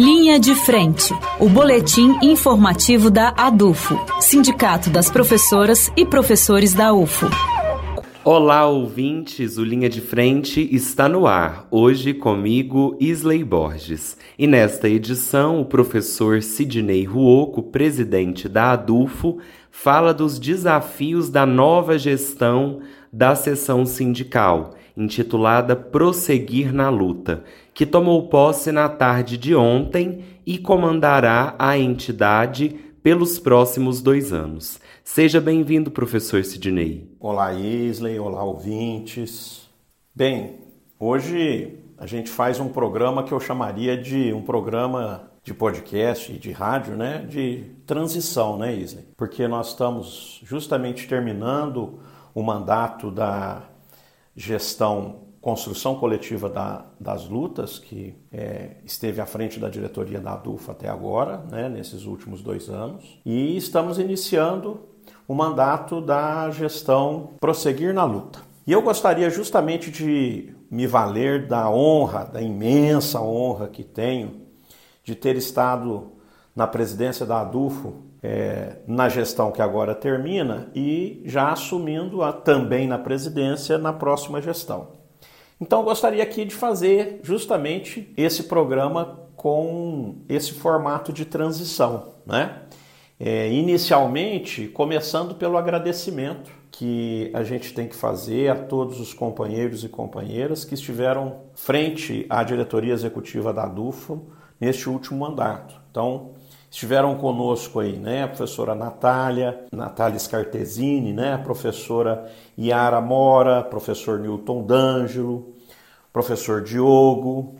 Linha de Frente, o boletim informativo da ADUFO, Sindicato das Professoras e Professores da UFO. Olá, ouvintes! O Linha de Frente está no ar, hoje comigo, Isley Borges. E nesta edição, o professor Sidney Ruoco, presidente da ADUFO, fala dos desafios da nova gestão da sessão sindical, intitulada Prosseguir na Luta, que tomou posse na tarde de ontem e comandará a entidade pelos próximos dois anos. Seja bem-vindo, professor Sidney. Olá, Isley. Olá, ouvintes. Bem, hoje a gente faz um programa que eu chamaria de um programa de podcast e de rádio, né, de transição, né, Isley? Porque nós estamos justamente terminando o mandato da gestão construção coletiva da, das lutas, que é, esteve à frente da diretoria da ADUFA até agora, né, nesses últimos dois anos, e estamos iniciando o mandato da gestão Prosseguir na Luta. E eu gostaria justamente de me valer da honra, da imensa honra que tenho de ter estado na presidência da ADUFO é, na gestão que agora termina e já assumindo a, também na presidência na próxima gestão. Então, eu gostaria aqui de fazer justamente esse programa com esse formato de transição, né? É, inicialmente, começando pelo agradecimento que a gente tem que fazer a todos os companheiros e companheiras que estiveram frente à diretoria executiva da DUFO neste último mandato. Então, estiveram conosco aí, né, a professora Natália, Natália Scartesini, né, a professora Yara Mora, professor Newton D'Angelo, professor Diogo,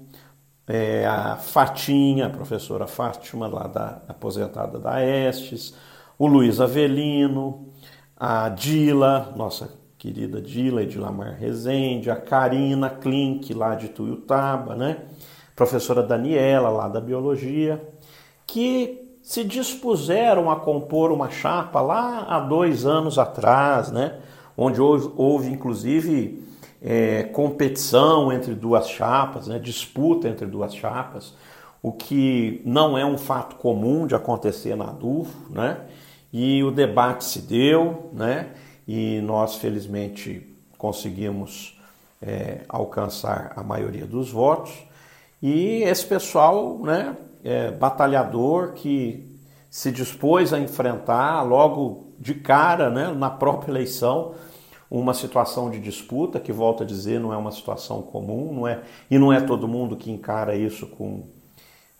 é, a Fatinha, a professora Fátima, lá da aposentada da Estes, o Luiz Avelino, a Dila, nossa querida Dila Edilamar Rezende, a Karina Klink, lá de Tuiutaba, né? Professora Daniela, lá da Biologia, que se dispuseram a compor uma chapa lá há dois anos atrás, né? onde houve, houve inclusive é, competição entre duas chapas, né? disputa entre duas chapas, o que não é um fato comum de acontecer na ADUFO, né? e o debate se deu, né? e nós felizmente conseguimos é, alcançar a maioria dos votos, e esse pessoal né, é, batalhador que se dispôs a enfrentar logo de cara, né, na própria eleição, uma situação de disputa, que volto a dizer, não é uma situação comum, não é, e não é todo mundo que encara isso com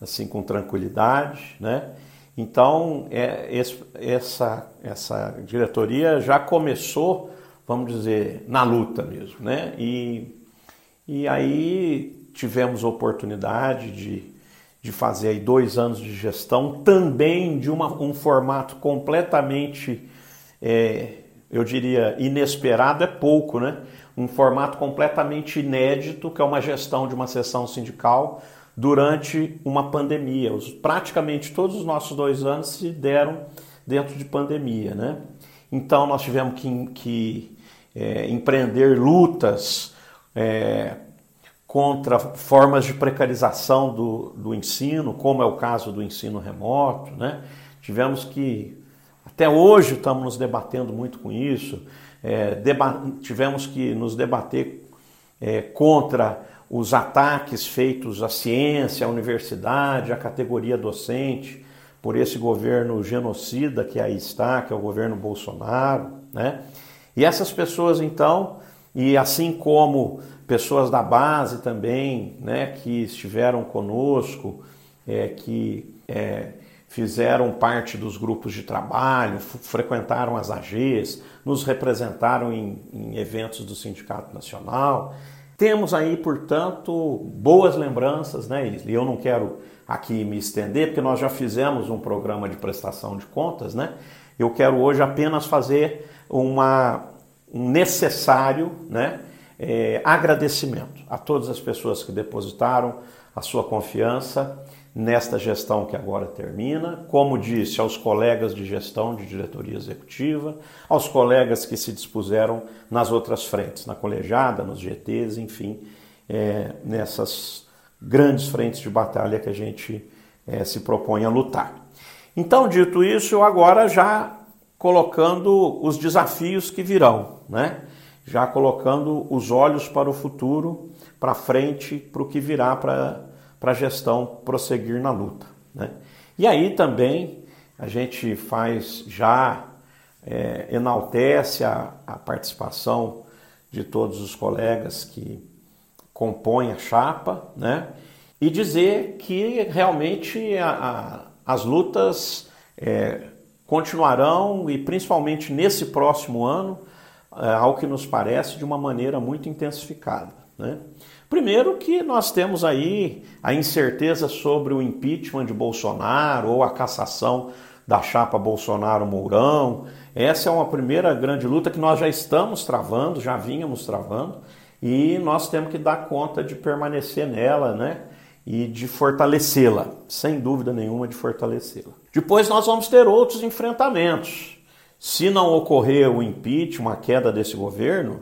assim com tranquilidade, né? Então, é, esse, essa, essa diretoria já começou, vamos dizer, na luta mesmo, né? E, e aí tivemos oportunidade de, de fazer aí dois anos de gestão, também de uma, um formato completamente, é, eu diria, inesperado, é pouco, né? Um formato completamente inédito, que é uma gestão de uma sessão sindical durante uma pandemia. Os, praticamente todos os nossos dois anos se deram dentro de pandemia, né? Então nós tivemos que, que é, empreender lutas é, contra formas de precarização do, do ensino, como é o caso do ensino remoto. Né? Tivemos que, até hoje, estamos nos debatendo muito com isso, é, tivemos que nos debater é, contra os ataques feitos à ciência, à universidade, à categoria docente, por esse governo genocida que aí está, que é o governo Bolsonaro. Né? E essas pessoas, então, e assim como pessoas da base também, né, que estiveram conosco, é, que é, fizeram parte dos grupos de trabalho, frequentaram as AGs, nos representaram em, em eventos do Sindicato Nacional. Temos aí, portanto, boas lembranças, né, Isli? Eu não quero aqui me estender, porque nós já fizemos um programa de prestação de contas, né? Eu quero hoje apenas fazer uma, um necessário, né? É, agradecimento a todas as pessoas que depositaram a sua confiança nesta gestão que agora termina, como disse, aos colegas de gestão de diretoria executiva, aos colegas que se dispuseram nas outras frentes, na colegiada, nos GTs, enfim, é, nessas grandes frentes de batalha que a gente é, se propõe a lutar. Então, dito isso, agora já colocando os desafios que virão, né? Já colocando os olhos para o futuro, para frente, para o que virá para a gestão prosseguir na luta. Né? E aí também a gente faz já, é, enaltece a, a participação de todos os colegas que compõem a chapa, né? e dizer que realmente a, a, as lutas é, continuarão e principalmente nesse próximo ano, ao que nos parece, de uma maneira muito intensificada. Né? Primeiro que nós temos aí a incerteza sobre o impeachment de Bolsonaro ou a cassação da chapa Bolsonaro-Mourão. Essa é uma primeira grande luta que nós já estamos travando, já vínhamos travando, e nós temos que dar conta de permanecer nela, né? E de fortalecê-la, sem dúvida nenhuma de fortalecê-la. Depois nós vamos ter outros enfrentamentos. Se não ocorrer o impeachment, a queda desse governo,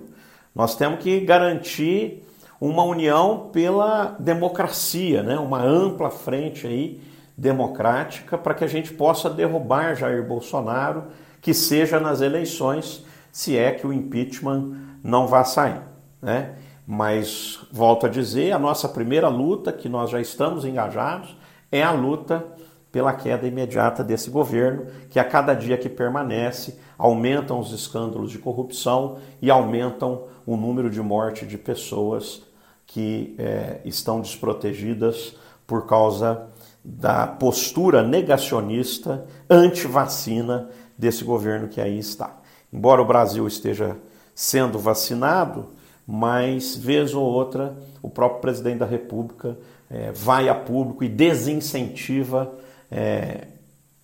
nós temos que garantir uma união pela democracia, né? uma ampla frente aí democrática para que a gente possa derrubar Jair Bolsonaro, que seja nas eleições, se é que o impeachment não vá sair. Né? Mas, volto a dizer, a nossa primeira luta, que nós já estamos engajados, é a luta pela queda imediata desse governo, que a cada dia que permanece aumentam os escândalos de corrupção e aumentam o número de morte de pessoas que é, estão desprotegidas por causa da postura negacionista anti-vacina desse governo que aí está. Embora o Brasil esteja sendo vacinado, mas vez ou outra o próprio presidente da República é, vai a público e desincentiva é,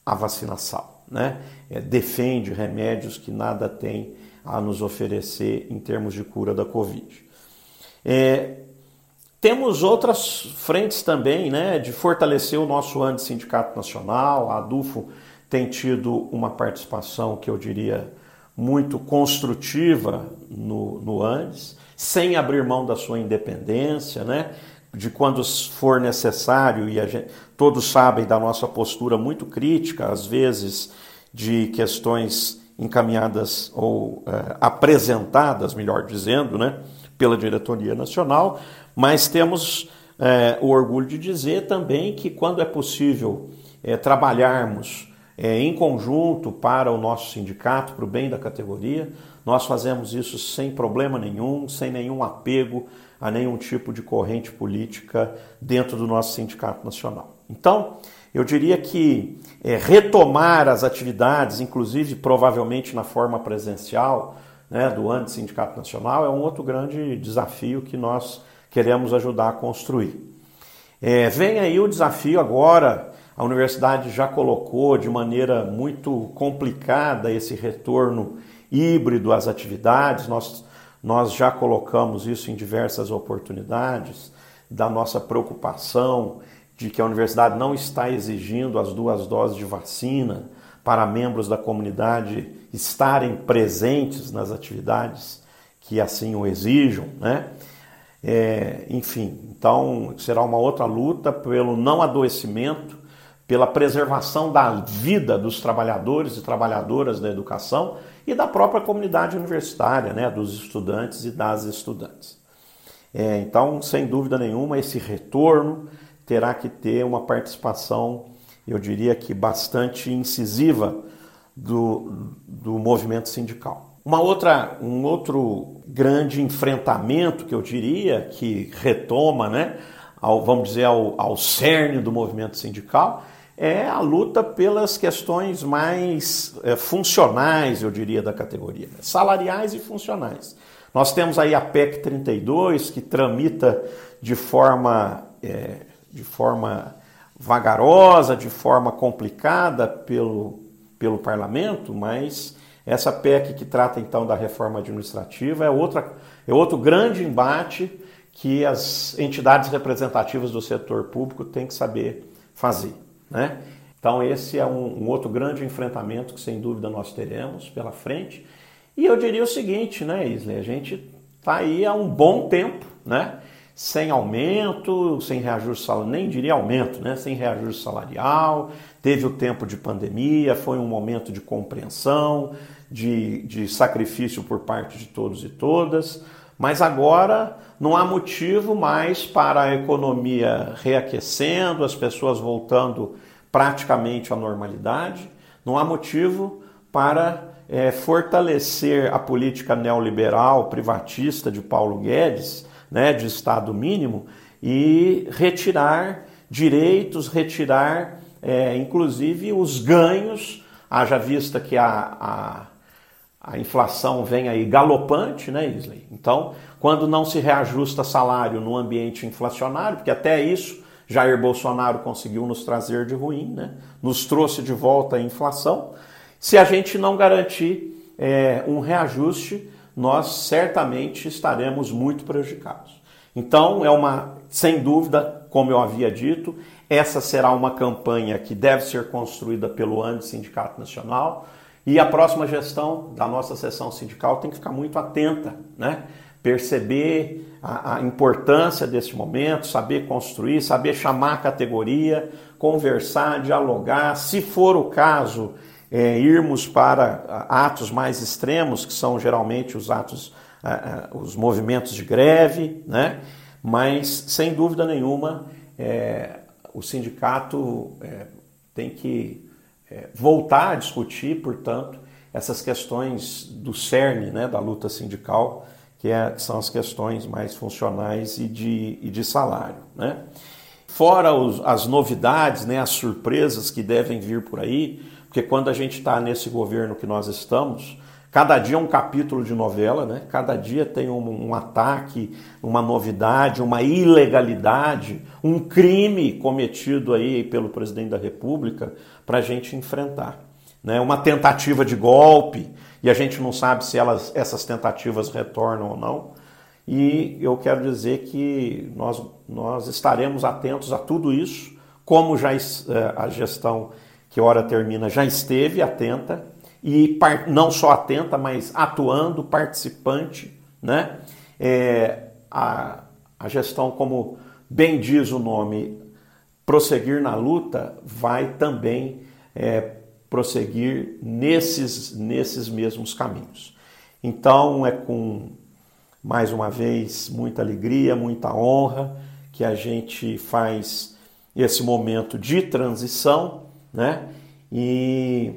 a vacinação, né? É, defende remédios que nada tem a nos oferecer em termos de cura da Covid. É, temos outras frentes também, né, de fortalecer o nosso anti-sindicato nacional. A ADUFO tem tido uma participação que eu diria muito construtiva no, no Andes, sem abrir mão da sua independência, né? De quando for necessário, e gente, todos sabem da nossa postura muito crítica, às vezes, de questões encaminhadas ou é, apresentadas, melhor dizendo, né, pela diretoria nacional, mas temos é, o orgulho de dizer também que, quando é possível é, trabalharmos é, em conjunto para o nosso sindicato, para o bem da categoria, nós fazemos isso sem problema nenhum, sem nenhum apego a nenhum tipo de corrente política dentro do nosso sindicato nacional. Então, eu diria que é, retomar as atividades, inclusive provavelmente na forma presencial né, do Anti-Sindicato Nacional, é um outro grande desafio que nós queremos ajudar a construir. É, vem aí o desafio agora, a universidade já colocou de maneira muito complicada esse retorno híbrido às atividades, nós, nós já colocamos isso em diversas oportunidades, da nossa preocupação de que a universidade não está exigindo as duas doses de vacina para membros da comunidade estarem presentes nas atividades que assim o exijam, né? É, enfim, então será uma outra luta pelo não adoecimento, pela preservação da vida dos trabalhadores e trabalhadoras da educação e da própria comunidade universitária, né, dos estudantes e das estudantes. É, então, sem dúvida nenhuma, esse retorno terá que ter uma participação, eu diria que bastante incisiva do, do movimento sindical. Uma outra, um outro grande enfrentamento que eu diria que retoma, né, ao, vamos dizer, ao, ao cerne do movimento sindical, é a luta pelas questões mais é, funcionais, eu diria, da categoria, salariais e funcionais. Nós temos aí a PEC 32, que tramita de forma, é, de forma vagarosa, de forma complicada pelo, pelo parlamento, mas essa PEC que trata então da reforma administrativa é, outra, é outro grande embate que as entidades representativas do setor público têm que saber fazer. Né? Então, esse é um, um, outro grande enfrentamento que, sem dúvida, nós teremos pela frente. E eu diria o seguinte, né, Isley? A gente está aí há um bom tempo, né? sem aumento, sem reajuste salarial, nem diria aumento, né? sem reajuste salarial, teve o tempo de pandemia, foi um momento de compreensão, de, de sacrifício por parte de todos e todas, mas agora não há motivo mais para a economia reaquecendo, as pessoas voltando praticamente à normalidade, não há motivo para é, fortalecer a política neoliberal privatista de Paulo Guedes né, de Estado mínimo e retirar direitos, retirar é, inclusive os ganhos, haja vista que a, a, a, inflação vem aí galopante, né, Isley? Então, quando não se reajusta salário no ambiente inflacionário, porque até isso Jair Bolsonaro conseguiu nos trazer de ruim, né? nos trouxe de volta a inflação. Se a gente não garantir é, um reajuste, nós certamente estaremos muito prejudicados. Então, é uma, sem dúvida, como eu havia dito, essa será uma campanha que deve ser construída pelo ANDE Sindicato Nacional e a próxima gestão da nossa sessão sindical tem que ficar muito atenta, né? perceber a, a importância desse momento, saber construir, saber chamar a categoria, conversar, dialogar, se for o caso, é, irmos para atos mais extremos, que são geralmente os atos, os movimentos de greve, né? mas sem dúvida nenhuma é, o sindicato é, tem que voltar a discutir, portanto, essas questões do cerne né, da luta sindical, que, é, são as questões mais funcionais e de, e de salário. Né? Fora os, as novidades, né, as surpresas que devem vir por aí, porque quando a gente está nesse governo que nós estamos, cada dia é um capítulo de novela, né? cada dia tem um, um ataque, uma novidade, uma ilegalidade, um crime cometido aí pelo presidente da República para a gente enfrentar. Né? Uma tentativa de golpe, e a gente não sabe se elas, essas tentativas retornam ou não. E eu quero dizer que nós, nós estaremos atentos a tudo isso, como já eh, a gestão que hora termina já esteve atenta e não só atenta, mas atuando, participante, né? É, a, a gestão, como bem diz o nome, prosseguir na luta, vai também é, prosseguir nesses, nesses mesmos caminhos. Então é com, mais uma vez, muita alegria, muita honra que a gente faz esse momento de transição né? E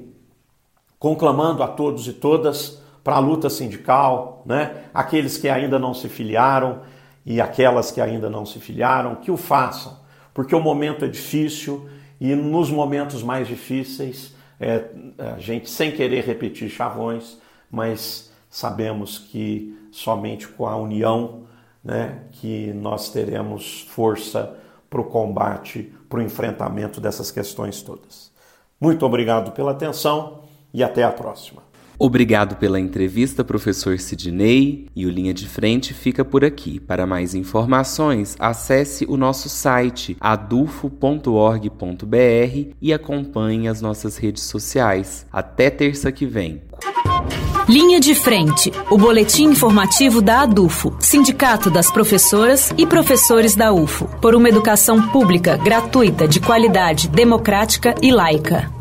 conclamando a todos e todas para a luta sindical, né? Aqueles que ainda não se filiaram e aquelas que ainda não se filiaram, que o façam, porque o momento é difícil e nos momentos mais difíceis, é, a gente sem querer repetir chavões, mas sabemos que somente com a união, né, que nós teremos força para o combate, para o enfrentamento dessas questões todas. Muito obrigado pela atenção e até a próxima. Obrigado pela entrevista, professor Sidney. E o Linha de Frente fica por aqui. Para mais informações, acesse o nosso site adufo.org.br e acompanhe as nossas redes sociais. Até terça que vem. Linha de Frente, o boletim informativo da ADUFO, Sindicato das Professoras e Professores da UFO, por uma educação pública, gratuita, de qualidade, democrática e laica.